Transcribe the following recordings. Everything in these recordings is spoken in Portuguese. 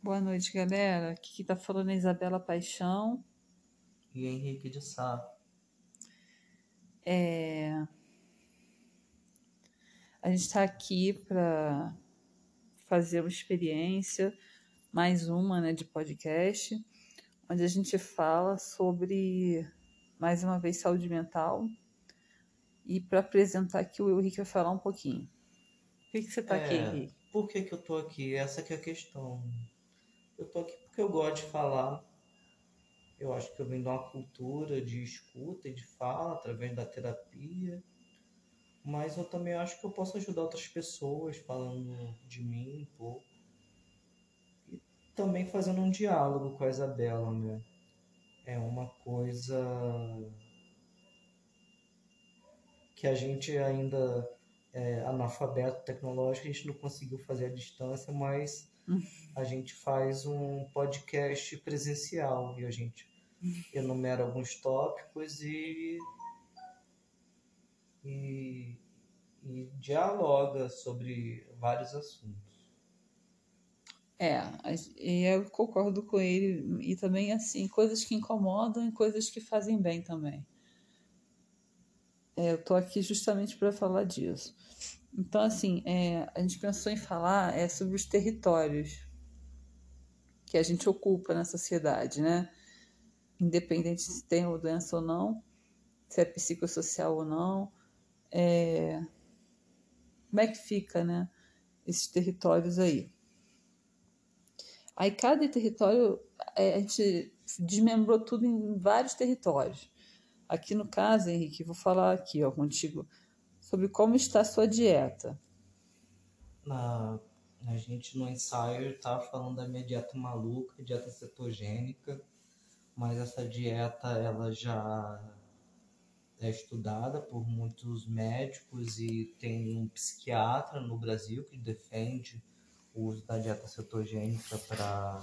Boa noite, galera. Aqui que tá falando é Isabela Paixão. E Henrique de Sá. É... A gente está aqui para fazer uma experiência, mais uma né, de podcast, onde a gente fala sobre, mais uma vez, saúde mental. E para apresentar aqui, o Henrique vai falar um pouquinho. Por que, que você está É, aqui, Henrique? Por que, que eu tô aqui? Essa que é a questão. Eu tô aqui porque eu gosto de falar. Eu acho que eu venho de uma cultura de escuta e de fala através da terapia. Mas eu também acho que eu posso ajudar outras pessoas falando de mim um pouco. E também fazendo um diálogo com a Isabela, né? É uma coisa que a gente ainda é analfabeto tecnológico, a gente não conseguiu fazer à distância, mas a gente faz um podcast presencial e a gente enumera alguns tópicos e, e, e dialoga sobre vários assuntos. É, eu concordo com ele. E também, assim, coisas que incomodam e coisas que fazem bem também. É, eu tô aqui justamente para falar disso. Então, assim, é, a gente pensou em falar é, sobre os territórios que a gente ocupa na sociedade, né? Independente se tem doença ou não, se é psicossocial ou não. É... Como é que fica, né? Esses territórios aí. Aí cada território, é, a gente desmembrou tudo em vários territórios. Aqui no caso, Henrique, vou falar aqui ó, contigo sobre como está sua dieta. Na, a gente no ensaio estava falando da minha dieta maluca, dieta cetogênica, mas essa dieta ela já é estudada por muitos médicos e tem um psiquiatra no Brasil que defende o uso da dieta cetogênica para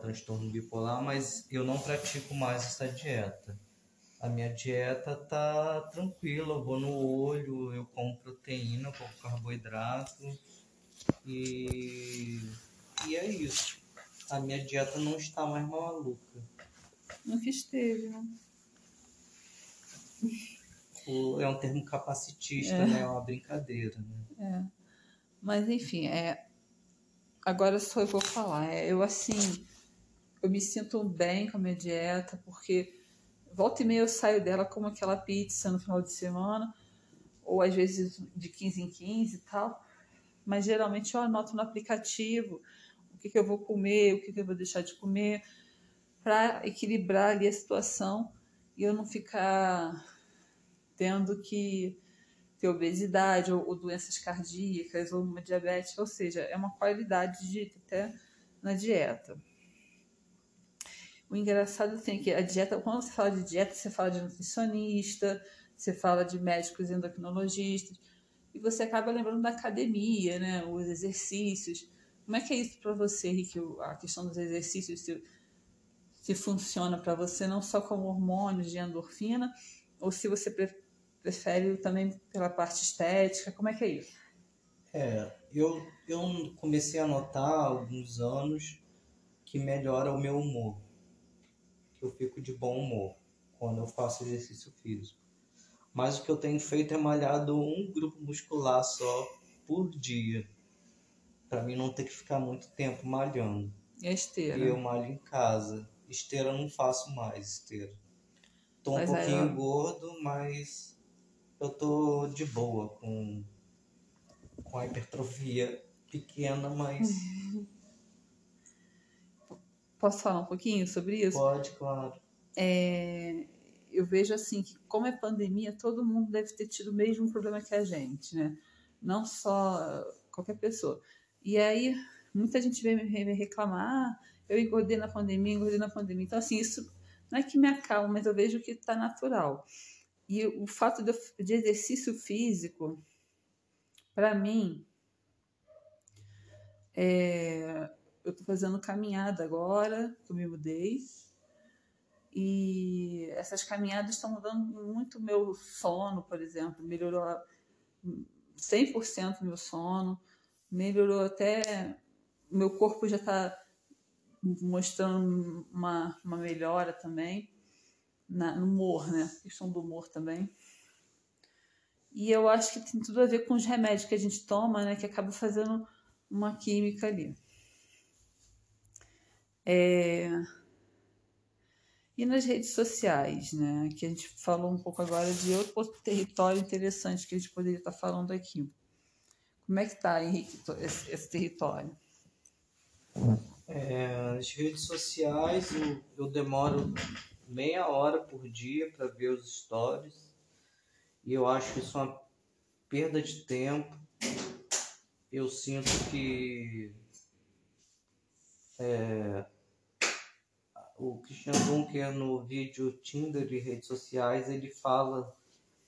transtorno bipolar, mas eu não pratico mais essa dieta. A minha dieta tá tranquila, eu vou no olho, eu como proteína, eu como carboidrato e, e é isso. A minha dieta não está mais maluca. Não que esteve, né? O- É um termo capacitista, né? É uma brincadeira, né? É. Mas enfim, é. Agora só eu vou falar. É, eu assim, eu me sinto bem com a minha dieta, porque volta e meia eu saio dela como aquela pizza no final de semana, ou às vezes de 15 em 15 e tal. Mas geralmente eu anoto no aplicativo o que, que eu vou comer, o que, que eu vou deixar de comer, para equilibrar ali a situação e eu não ficar tendo que ter obesidade ou, ou doenças cardíacas ou uma diabetes, ou seja, é uma qualidade de até na dieta. O engraçado é que a dieta, quando você fala de dieta, você fala de nutricionista, você fala de médicos endocrinologistas, e você acaba lembrando da academia, né, os exercícios. Como é que é isso para você, Rick, a questão dos exercícios, se, se funciona para você não só como hormônios de endorfina, ou se você pre prefere também pela parte estética, como é que é isso? É, eu, eu comecei a notar há alguns anos que melhora o meu humor. Que eu fico de bom humor quando eu faço exercício físico. Mas o que eu tenho feito é malhado um grupo muscular só por dia. Pra mim não ter que ficar muito tempo malhando. E a esteira? E eu malho em casa. Esteira eu não faço mais, esteira. Tô um Mas aí, pouquinho gordo, mas eu tô de boa com, com a hipertrofia pequena, mas Posso falar um pouquinho sobre isso? pode, claro. É, eu vejo assim que como é pandemia, todo mundo deve ter tido o mesmo problema que a gente, né? Não só qualquer pessoa. E aí muita gente vem me reclamar, ah, eu engordei na pandemia, engordei na pandemia. Então assim, isso não é que me acalma, mas eu vejo que está natural. E o fato de, de exercício físico, para mim, é, eu estou fazendo caminhada agora, que eu me mudei. E essas caminhadas estão mudando muito meu sono, por exemplo. Melhorou a- 100% meu sono. Melhorou até meu corpo já está mostrando uma, uma melhora também na, no humor, né? A questão do humor também. E eu acho que tem tudo a ver com os remédios que a gente toma, né? Que acaba fazendo uma química ali. É... E nas redes sociais, né? Que a gente falou um pouco agora de outro território interessante que a gente poderia estar falando aqui. Como é que está, Henrique, esse, esse território? É, as redes sociais eu, eu demoro meia hora por dia para ver os stories e eu acho isso uma perda de tempo. Eu sinto que é, o Christian Dunker no vídeo Tinder e redes sociais ele fala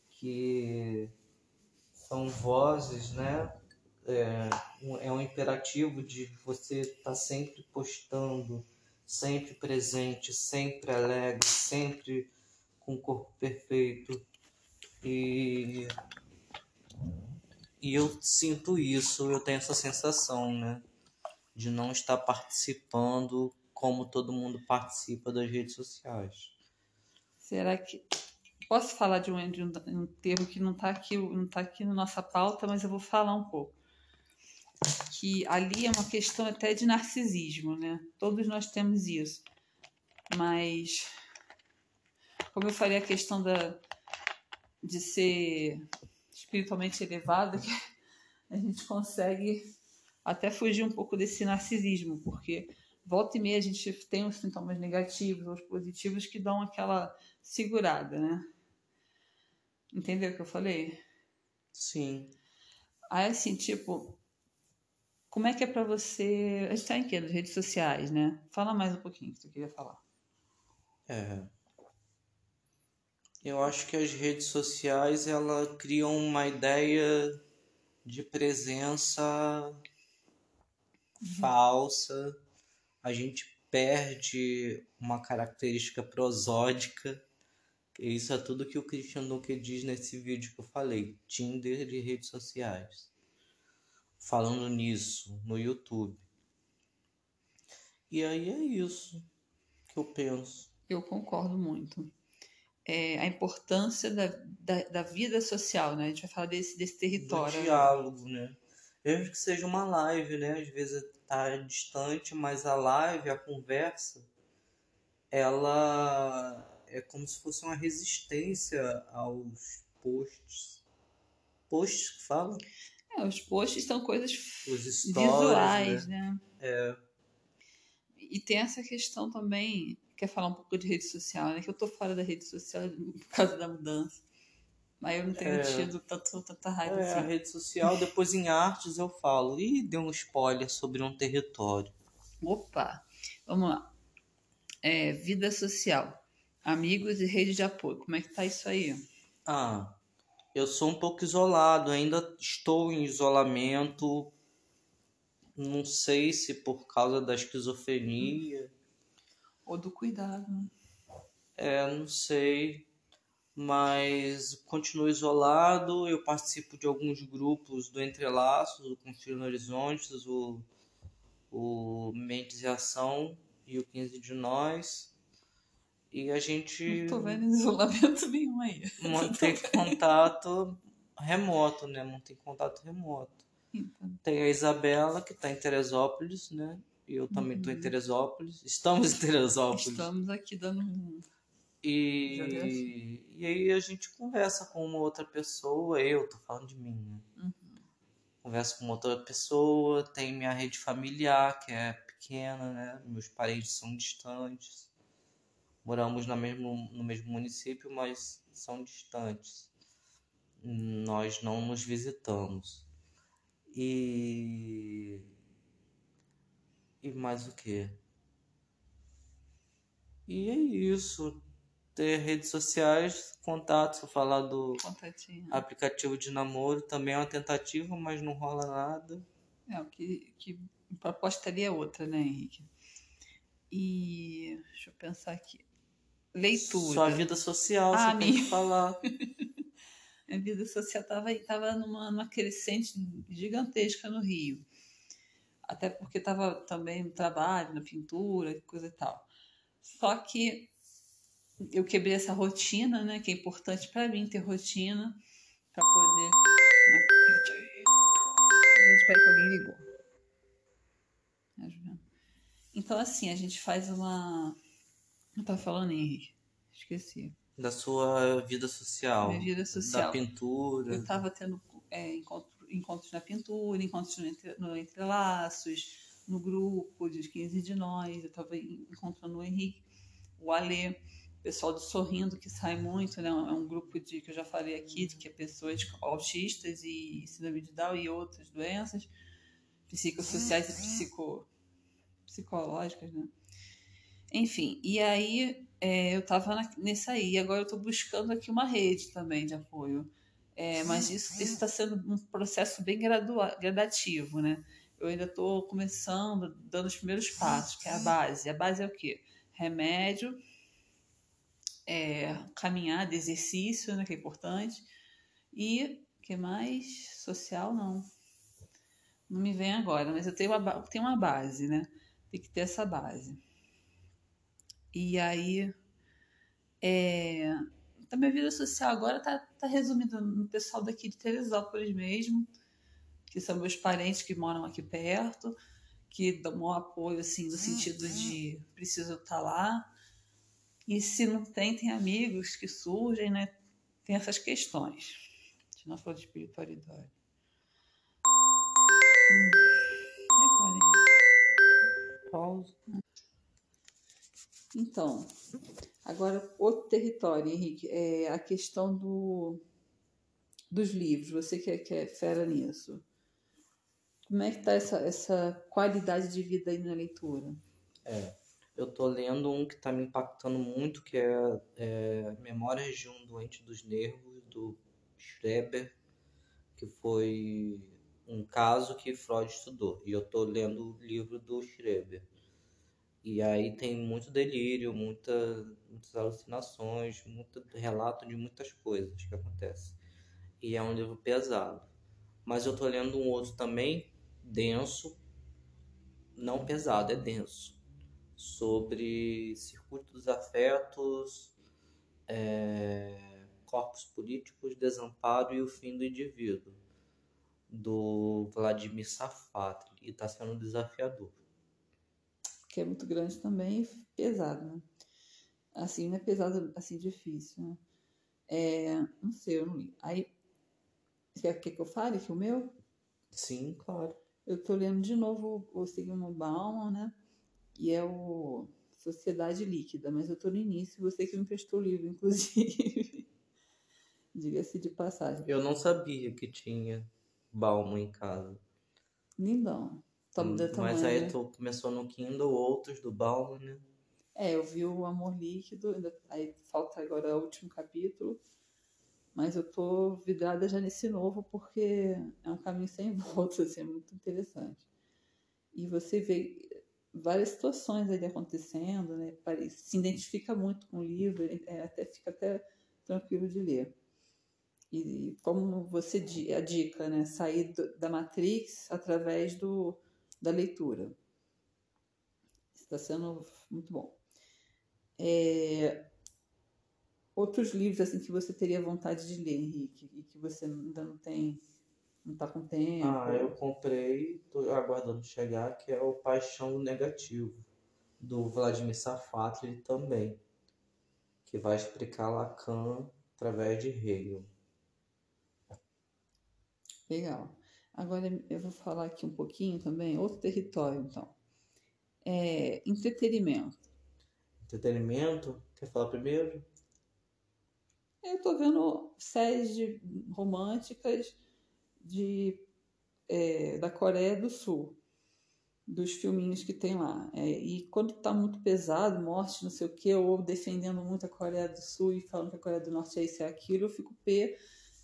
que são vozes, né? É, é um imperativo de você estar tá sempre postando, sempre presente, sempre alegre, sempre com o corpo perfeito. E, e eu sinto isso, eu tenho essa sensação, né? De não estar participando como todo mundo participa das redes sociais. Será que. Posso falar de um, de um, um termo que não está aqui, não tá aqui na nossa pauta, mas eu vou falar um pouco. Que ali é uma questão até de narcisismo, né? Todos nós temos isso. Mas, como eu falei, a questão da, de ser espiritualmente elevado, que a gente consegue até fugir um pouco desse narcisismo, porque volta e meia a gente tem os sintomas negativos ou positivos que dão aquela segurada, né? Entendeu o que eu falei? Sim. Aí, assim, tipo, como é que é para você. A gente tá em quê? Nas redes sociais, né? Fala mais um pouquinho que tu queria falar. É. Eu acho que as redes sociais ela criam uma ideia de presença uhum. falsa. A gente perde uma característica prosódica. Isso é tudo que o Christian Dunker diz nesse vídeo que eu falei, Tinder e redes sociais. Falando nisso no YouTube. E aí é isso que eu penso. Eu concordo muito é, a importância da, da, da, vida social, né? A gente vai falar desse, desse território. Do diálogo, né? Mesmo que seja uma live, né? Às vezes está distante, mas a live, a conversa, ela é como se fosse uma resistência aos posts. Posts que falam? É, os posts são coisas stories, visuais, né? né? É. E tem essa questão também quer falar um pouco de rede social, né? Que eu tô fora da rede social por causa da mudança. Mas eu não tenho é, tido tanto, tanta raiva é, assim. A rede social, depois em artes eu falo. E deu um spoiler sobre um território. Opa! Vamos lá. É, vida social. Amigos e rede de apoio. Como é que tá isso aí? Ah, eu sou um pouco isolado. Ainda estou em isolamento. Não sei se por causa da esquizofrenia ou do cuidado. Né? É, não sei, mas continuo isolado. Eu participo de alguns grupos do Entrelaços, o Construindo Horizontes, o, o Mentes e Ação e o 15 de Nós. E a gente. Não tô vendo isolamento nenhum aí. Mantém contato remoto, né? Mantém contato remoto. Então. Tem a Isabela, que está em Teresópolis, né? Eu também estou uhum. em Teresópolis. Estamos em Teresópolis. Estamos aqui dando um. E, e aí a gente conversa com uma outra pessoa. Eu tô falando de mim, né? Uhum. Converso com uma outra pessoa. Tem minha rede familiar, que é pequena, né? Meus parentes são distantes. Moramos na mesmo, no mesmo município, mas são distantes. Nós não nos visitamos. E e mais o que? E é isso. Ter redes sociais, contatos, falar do aplicativo de namoro também é uma tentativa, mas não rola nada. É, que, que proposta ali é outra, né, Henrique? E deixa eu pensar aqui. Leitura. Sua vida social, ah, você minha... tem que falar. a vida social estava tava numa, numa crescente gigantesca no Rio até porque estava também no trabalho, na pintura, coisa e tal. Só que eu quebrei essa rotina, né? Que é importante para mim ter rotina para poder. Gente, peraí que alguém ligou. Então, assim, a gente faz uma. Eu tava falando, Henrique. Esqueci. Da sua vida social. Minha vida social. Da pintura. Eu tava tendo é, encontro, encontros na pintura, encontros no, entre, no Entrelaços, no grupo de 15 de nós. Eu tava encontrando o Henrique, o Alê pessoal do Sorrindo, que sai muito, né? É um grupo de que eu já falei aqui, de que é pessoas autistas e síndrome de Down e outras doenças psicossociais e psico, psicológicas, né? Enfim, e aí é, eu tava na, nessa aí, agora eu tô buscando aqui uma rede também de apoio. É, mas isso está sendo um processo bem gradua, gradativo, né? Eu ainda estou começando, dando os primeiros passos, que é a base. A base é o quê? Remédio, é, caminhada, exercício, né, que é importante. E que mais? Social, não. Não me vem agora, mas eu tenho uma, tenho uma base, né? Tem que ter essa base. E aí, é, a minha vida social agora tá, tá resumida no pessoal daqui de Teresópolis mesmo, que são meus parentes que moram aqui perto, que dão um apoio, assim, no sentido de preciso estar tá lá. E se não tem, tem amigos que surgem, né? Tem essas questões. A gente não falou de espiritualidade. Hum. Pausa. Então, agora outro território, Henrique, é a questão do, dos livros. Você que é, que é fera nisso. Como é que está essa, essa qualidade de vida aí na leitura? É, eu tô lendo um que está me impactando muito, que é, é, Memórias de um Doente dos Nervos, do Schreber, que foi um caso que Freud estudou. E eu tô lendo o livro do Schreber. E aí tem muito delírio, muita, muitas alucinações, muito relato de muitas coisas que acontecem. E é um livro pesado. Mas eu tô lendo um outro também, denso, não pesado, é denso sobre circuito dos afetos, é, corpos políticos, desamparo e o fim do indivíduo, do Vladimir Safatli, e está sendo desafiador. Que é muito grande também e pesado, né? Assim, não é pesado, assim, difícil, né? É, não sei, eu não li. Aí, quer que eu fale que o meu? Sim, claro. Eu tô lendo de novo o Sigmund Bauman, né? E é o Sociedade Líquida, mas eu estou no início, você que me prestou o livro, inclusive. Diga-se de passagem. Eu não sabia que tinha Balmo em casa. Lindão. Hum, mas aí tu começou no Kindle, outros do Balmo, né? É, eu vi o Amor Líquido, aí falta agora o último capítulo, mas eu tô vidrada já nesse novo porque é um caminho sem volta, assim, é muito interessante. E você vê, várias situações ali acontecendo, né? Se identifica muito com o livro, é, até fica até tranquilo de ler. E como você a dica, né? Sair do, da Matrix através do, da leitura. Está sendo muito bom. É, outros livros assim que você teria vontade de ler, Henrique, e que você ainda não tem não tá com tempo. Ah, eu comprei, tô aguardando chegar, que é o Paixão Negativo, do Vladimir Safatli também, que vai explicar Lacan através de Hegel. Legal. Agora eu vou falar aqui um pouquinho também, outro território, então. É, entretenimento. Entretenimento? Quer falar primeiro? Eu tô vendo séries de românticas de, é, da Coreia do Sul, dos filminhos que tem lá. É, e quando tá muito pesado, morte, não sei o que, ou defendendo muito a Coreia do Sul e falando que a Coreia do Norte é isso e é aquilo, eu fico pé.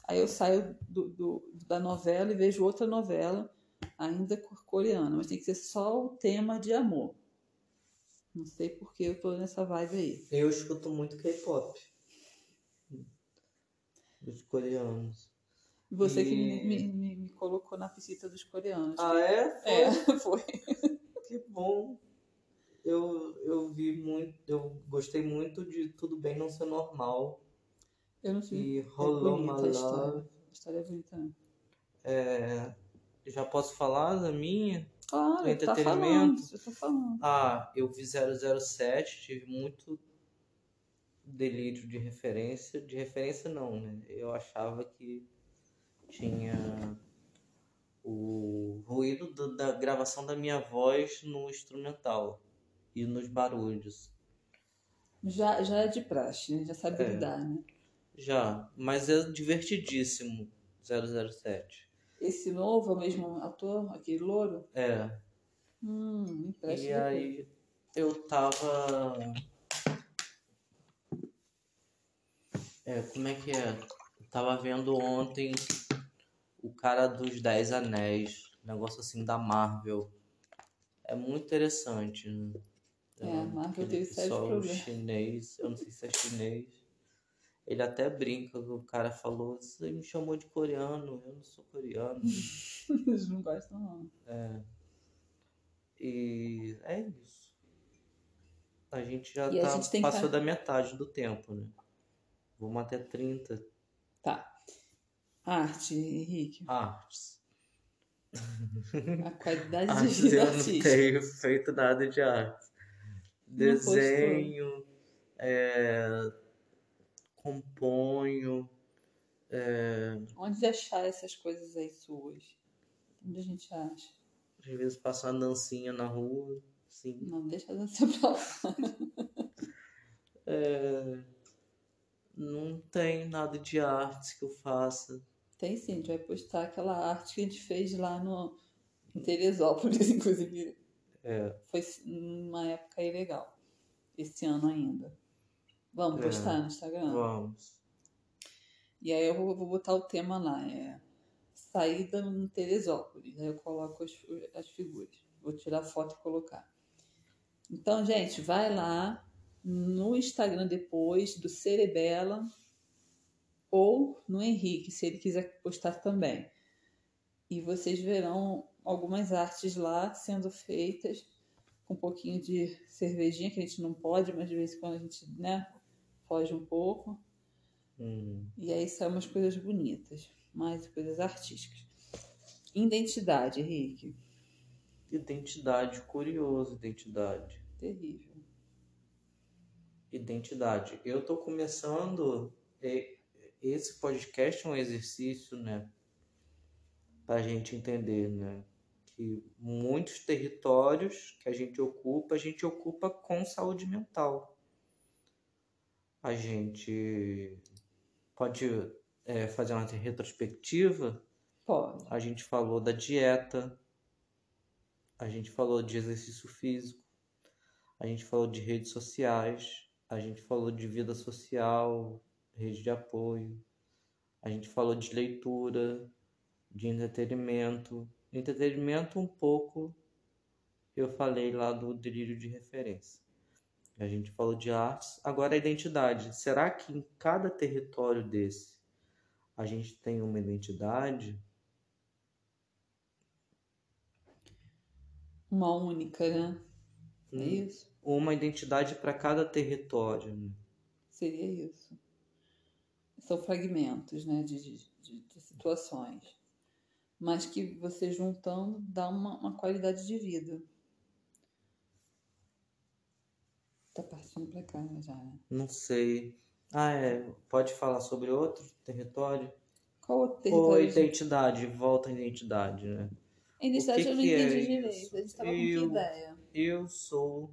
Aí eu saio do, do, da novela e vejo outra novela, ainda coreana, mas tem que ser só o tema de amor. Não sei porque eu tô nessa vibe aí. Eu escuto muito K-pop. Dos coreanos. Você que E- me, me, me- me colocou na piscina dos coreanos. Ah, é? É, foi. Que bom. Eu, eu vi muito, eu gostei muito de Tudo Bem Não Ser Normal. Eu não sei. E É Rolou My a história. A história é bonita. né? É, já posso falar da minha? Claro, tá Entretenimento. falando. Eu tô falando. Ah, eu vi 007, tive muito delírio de referência. De referência não, né? Eu achava que tinha o ruído do- da gravação da minha voz no instrumental e nos barulhos. Já, já é de praxe, né? Já sabe É. lidar, né? Já, mas é divertidíssimo 007. Esse novo é o mesmo ator, aquele louro? É, Hum, e depois. aí eu tava. É, como é que é? Tava vendo ontem o cara dos Dez Anéis, negócio assim da Marvel. É muito interessante, né? É, a Marvel teve sérios problemas. chinês, eu não sei se é chinês. Ele até brinca, o cara falou, você me chamou de coreano, eu não sou coreano. Eles não gostam, não. É. E é isso. A gente já E tá, passou tá- da metade do tempo, né? Vamos até 30 Tá. Arte, Henrique. artes. A qualidade de vida eu não tenho feito nada de arte. Desenho, é, componho, é, Onde achar essas coisas aí suas? Onde a gente acha? às vezes passo uma dancinha na rua, sim. Não, deixa a dança pra lá. É, não tem nada de artes que eu faça. Tem sim, a gente vai postar aquela arte que a gente fez lá no em Teresópolis, inclusive. É, Foi uma época aí legal. Esse ano ainda. Vamos É. postar no Instagram? vamos. E aí eu vou, vou botar o tema lá, é saída no Teresópolis. Aí eu coloco as, as figuras. Vou tirar foto e colocar. Então, gente, vai lá no Instagram depois do Cerebela ou no Henrique, se ele quiser postar também. E vocês verão algumas artes lá sendo feitas com um pouquinho de cervejinha, que a gente não pode, mas de vez em quando a gente, né, foge um pouco. Hum. E aí são umas coisas bonitas, mais coisas artísticas. Identidade, Henrique. Identidade, curioso, identidade. Terrível. Identidade. Eu tô começando. e- Esse podcast é um exercício, né? Pra gente entender, né? Que muitos territórios que a gente ocupa, a gente ocupa com saúde mental. A gente pode é, fazer uma retrospectiva Pode. A gente falou da dieta, a gente falou de exercício físico, a gente falou de redes sociais, a gente falou de vida social, rede de apoio, a gente falou de leitura, de entretenimento. Entretenimento, um pouco, eu falei lá do delírio de referência. A gente falou de artes, agora a identidade. Será que em cada território desse a gente tem uma identidade? Uma única, né? É Hum. isso? Uma identidade para cada território. né? Seria isso. São fragmentos, né, de, de, de- situações. Mas que você juntando dá uma, uma qualidade de vida. Tá partindo pra cá né, já, né? Não sei. Ah, é. Pode falar sobre outro território? Qual outro Ou território? de- identidade, volta à identidade, né? A identidade que eu não é entendi isso? direito. A gente tava com que Eu- ideia? Eu sou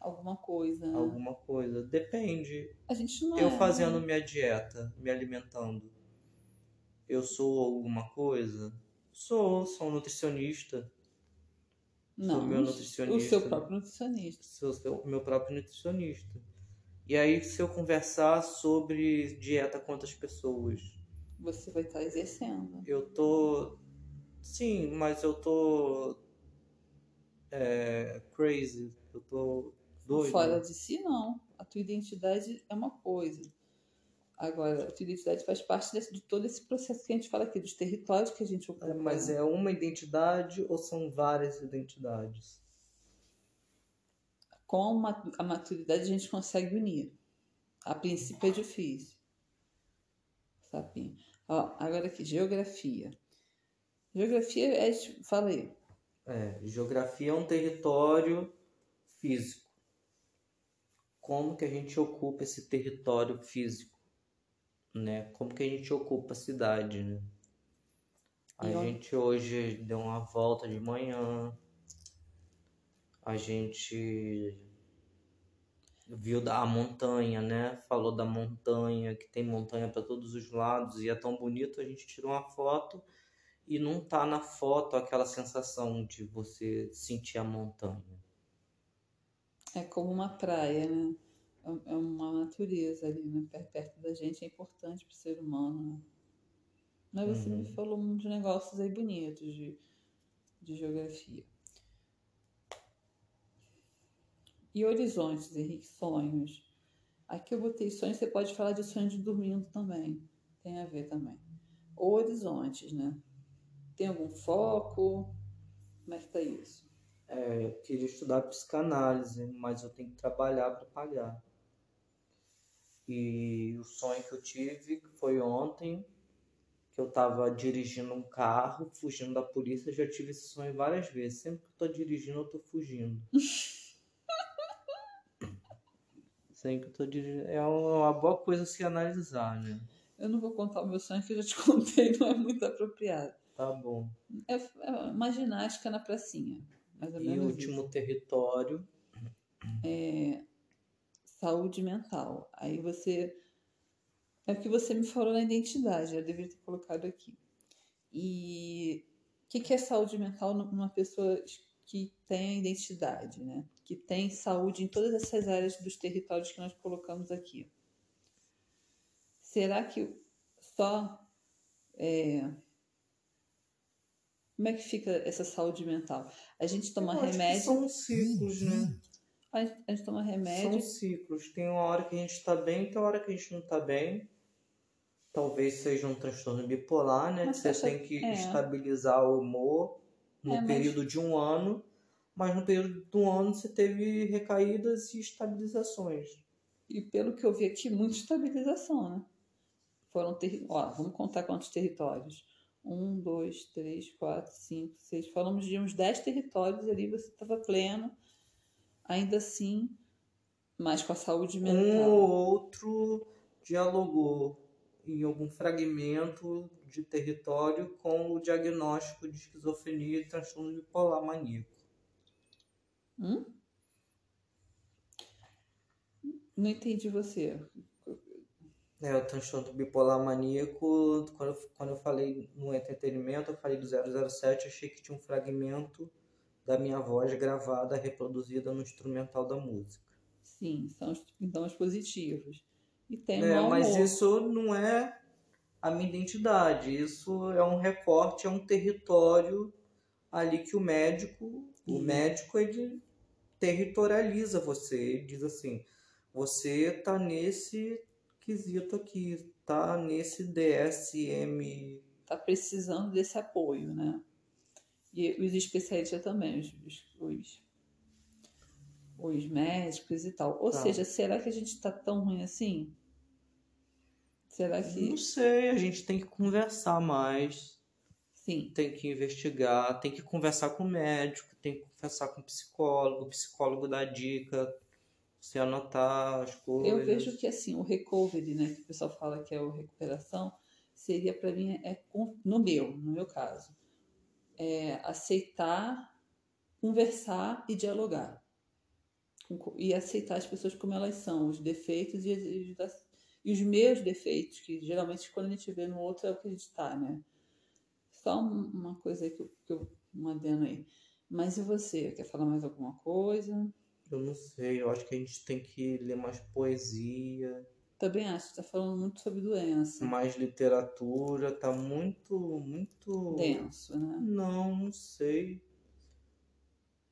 Alguma coisa, né? alguma coisa. Depende. A gente não Eu é. fazendo minha dieta, me alimentando. Eu sou alguma coisa? Sou, sou um nutricionista. Não, meu o nutricionista. seu próprio nutricionista. Sou seu- meu próprio nutricionista. E aí, se eu conversar sobre dieta com outras pessoas, Você vai estar exercendo. eu tô. Sim, mas eu tô. É, crazy. Eu tô doido. Fora de si, não. A tua identidade é uma coisa. Agora, a identidade faz parte desse, de todo esse processo que a gente fala aqui, dos territórios que a gente ocupa. É, mas é uma identidade ou são várias identidades? Com a maturidade a gente consegue unir. A princípio é difícil. Sapinho. Ó, agora aqui, geografia. Geografia é, falei. É, geografia é um território físico. Como que a gente ocupa esse território físico? Né? Como que a gente ocupa a cidade, né? A gente hoje deu uma volta de manhã. A gente viu a montanha, né? Falou da montanha, que tem montanha para todos os lados e é tão bonito. A gente tirou uma foto e não tá na foto aquela sensação de você sentir a montanha. É como uma praia, né? É, é uma natureza ali, né? Perto da gente é importante para o ser humano. Né? Mas você uhum. me falou uns negócios aí bonitos de, de geografia. E horizontes, Henrique, sonhos. Aqui eu botei sonhos, você pode falar de sonhos de dormindo também. Tem a ver também. Horizontes, né? Tem algum foco? Como é que tá isso? É, eu queria estudar psicanálise, mas eu tenho que trabalhar para pagar. E o sonho que eu tive foi ontem, que eu estava dirigindo um carro, fugindo da polícia. Eu já tive esse sonho várias vezes. Sempre que eu tô dirigindo, eu tô fugindo. Sempre que eu tô dirigindo. É uma boa coisa se analisar, né? Eu não vou contar o meu sonho que eu já te contei, não é muito apropriado. Tá bom. É, é uma ginástica na pracinha. Mais ou e o último isso. território. É saúde mental. Aí você. É o que você me falou na identidade, eu deveria ter colocado aqui. E o que, que é saúde mental numa pessoa que tem identidade, né? Que tem saúde em todas essas áreas dos territórios que nós colocamos aqui. Será que só é, como é que fica essa saúde mental? A gente toma Eu remédio. são ciclos, né? A gente, a gente, toma remédio. São ciclos. Tem uma hora que a gente está bem, tem uma hora que a gente não está bem. Talvez seja um transtorno bipolar, né? Mas que você tem que é. estabilizar o humor no é, período mas... de um ano. Mas no período de um ano você teve recaídas e estabilizações. E pelo que eu vi aqui, muita estabilização, né? Foram ter... Ó, vamos contar quantos territórios um, dois, três, quatro, cinco, seis. Falamos de uns dez territórios ali, você estava pleno, ainda assim, mas com a saúde mental. Um ou outro dialogou em algum fragmento de território com o diagnóstico de esquizofrenia e transtorno bipolar maníaco. Hum? Não entendi você. É, o transtorno bipolar maníaco, quando eu, quando eu falei no entretenimento, eu falei do 007, achei que tinha um fragmento da minha voz gravada, reproduzida no instrumental da música. Sim, são os sintomas positivos. E tem é, mas isso não é a minha identidade, isso é um recorte, é um território ali que o médico, o médico ele territorializa você, ele diz assim, você tá nesse esquisito aqui, tá nesse DSM. Tá precisando desse apoio, né? E os especialistas também, os, os, os médicos e tal. Ou tá. seja, será que a gente tá tão ruim assim? Será que. Não sei, a gente tem que conversar mais. Sim. Tem que investigar, tem que conversar com o médico, tem que conversar com o psicólogo, o psicólogo dá dica, você anotar as coisas. Eu vejo que assim, o recovery, né, que o pessoal fala que é o recuperação, seria para mim é no meu, no meu caso, é aceitar, conversar e dialogar. E aceitar as pessoas como elas são, os defeitos e, e, e os meus defeitos, que geralmente quando a gente vê no outro é o que a gente está, né? Só uma coisa que eu, que eu mandando aí. Mas e você? Quer falar mais alguma coisa? Eu não sei, eu acho que a gente tem que ler mais poesia. Também acho, tá falando muito sobre doença. Mais literatura, tá muito, muito. Denso, né? Não, não sei.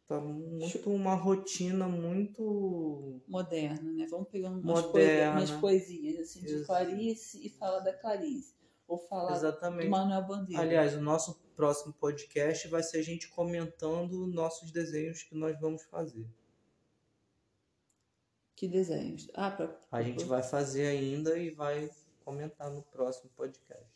Tá muito uma rotina muito Moderna, né? Vamos pegar umas, Moderna. coisa- umas poesias assim, de Isso. Clarice e fala da Clarice. Ou fala do exatamente. Manuel Bandeira. Aliás, o nosso próximo podcast vai ser a gente comentando nossos desenhos que nós vamos fazer. Que desenhos? Ah, pra... A gente vai fazer ainda e vai comentar no próximo podcast.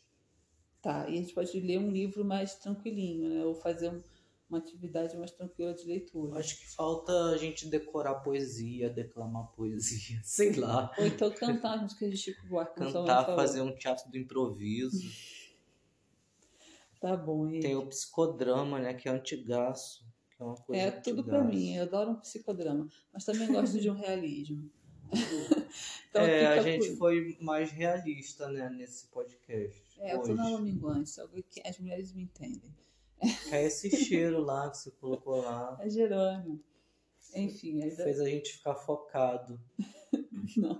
Tá, e a gente pode ler um livro mais tranquilinho, né? Ou fazer um- uma atividade mais tranquila de leitura. Acho que falta a gente decorar poesia, declamar poesia, sei lá. Ou então cantar as músicas de Chico Buarque, como sua mãe Cantar, fazer um teatro do improviso. Tá bom, e... Tem o psicodrama, né? Que é antigaço. É É tudo pra antigaço. mim, eu adoro um psicodrama, mas também gosto de um realismo. então é, a gente por- foi mais realista, né, nesse podcast. É, eu tô hoje. na minguante, só que as mulheres me entendem. É esse cheiro lá que você colocou lá. É Jerônimo. Enfim, ainda Fez a gente ficar focado. não.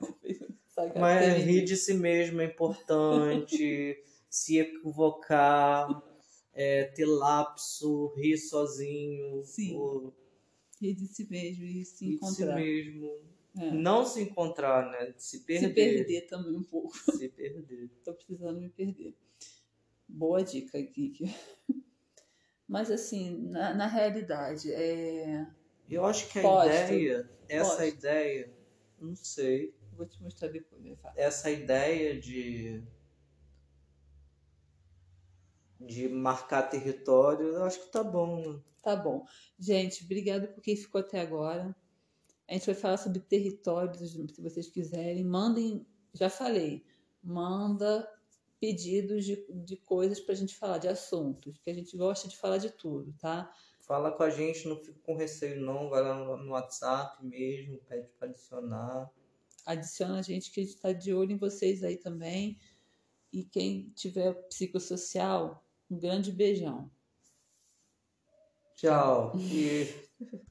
Sabe, Mas rir de si mesmo é importante. se equivocar, é, ter lapso, rir sozinho. Sim. ou rir de si mesmo e se rir de si encontrar. mesmo. É. Não se encontrar, né? Se Se perder. perder também um pouco. Se perder. Tô precisando me perder. Boa dica, Geek. Mas assim, na, na realidade, é... Eu acho que a Posto. ideia, essa Posto. ideia, não sei, vou te mostrar depois, né, Fábio? essa ideia de de marcar território, eu acho que tá bom. Tá bom. Gente, obrigado por quem ficou até agora. A gente vai falar sobre territórios, se vocês quiserem. Mandem, já falei, manda pedidos de, de coisas pra gente falar, de assuntos, que a gente gosta de falar de tudo, tá? Fala com a gente, não fica com receio não, vai lá no, no WhatsApp mesmo, pede para adicionar. Adiciona a gente que a gente tá de olho em vocês aí também. E quem tiver psicossocial, um grande beijão. Tchau. E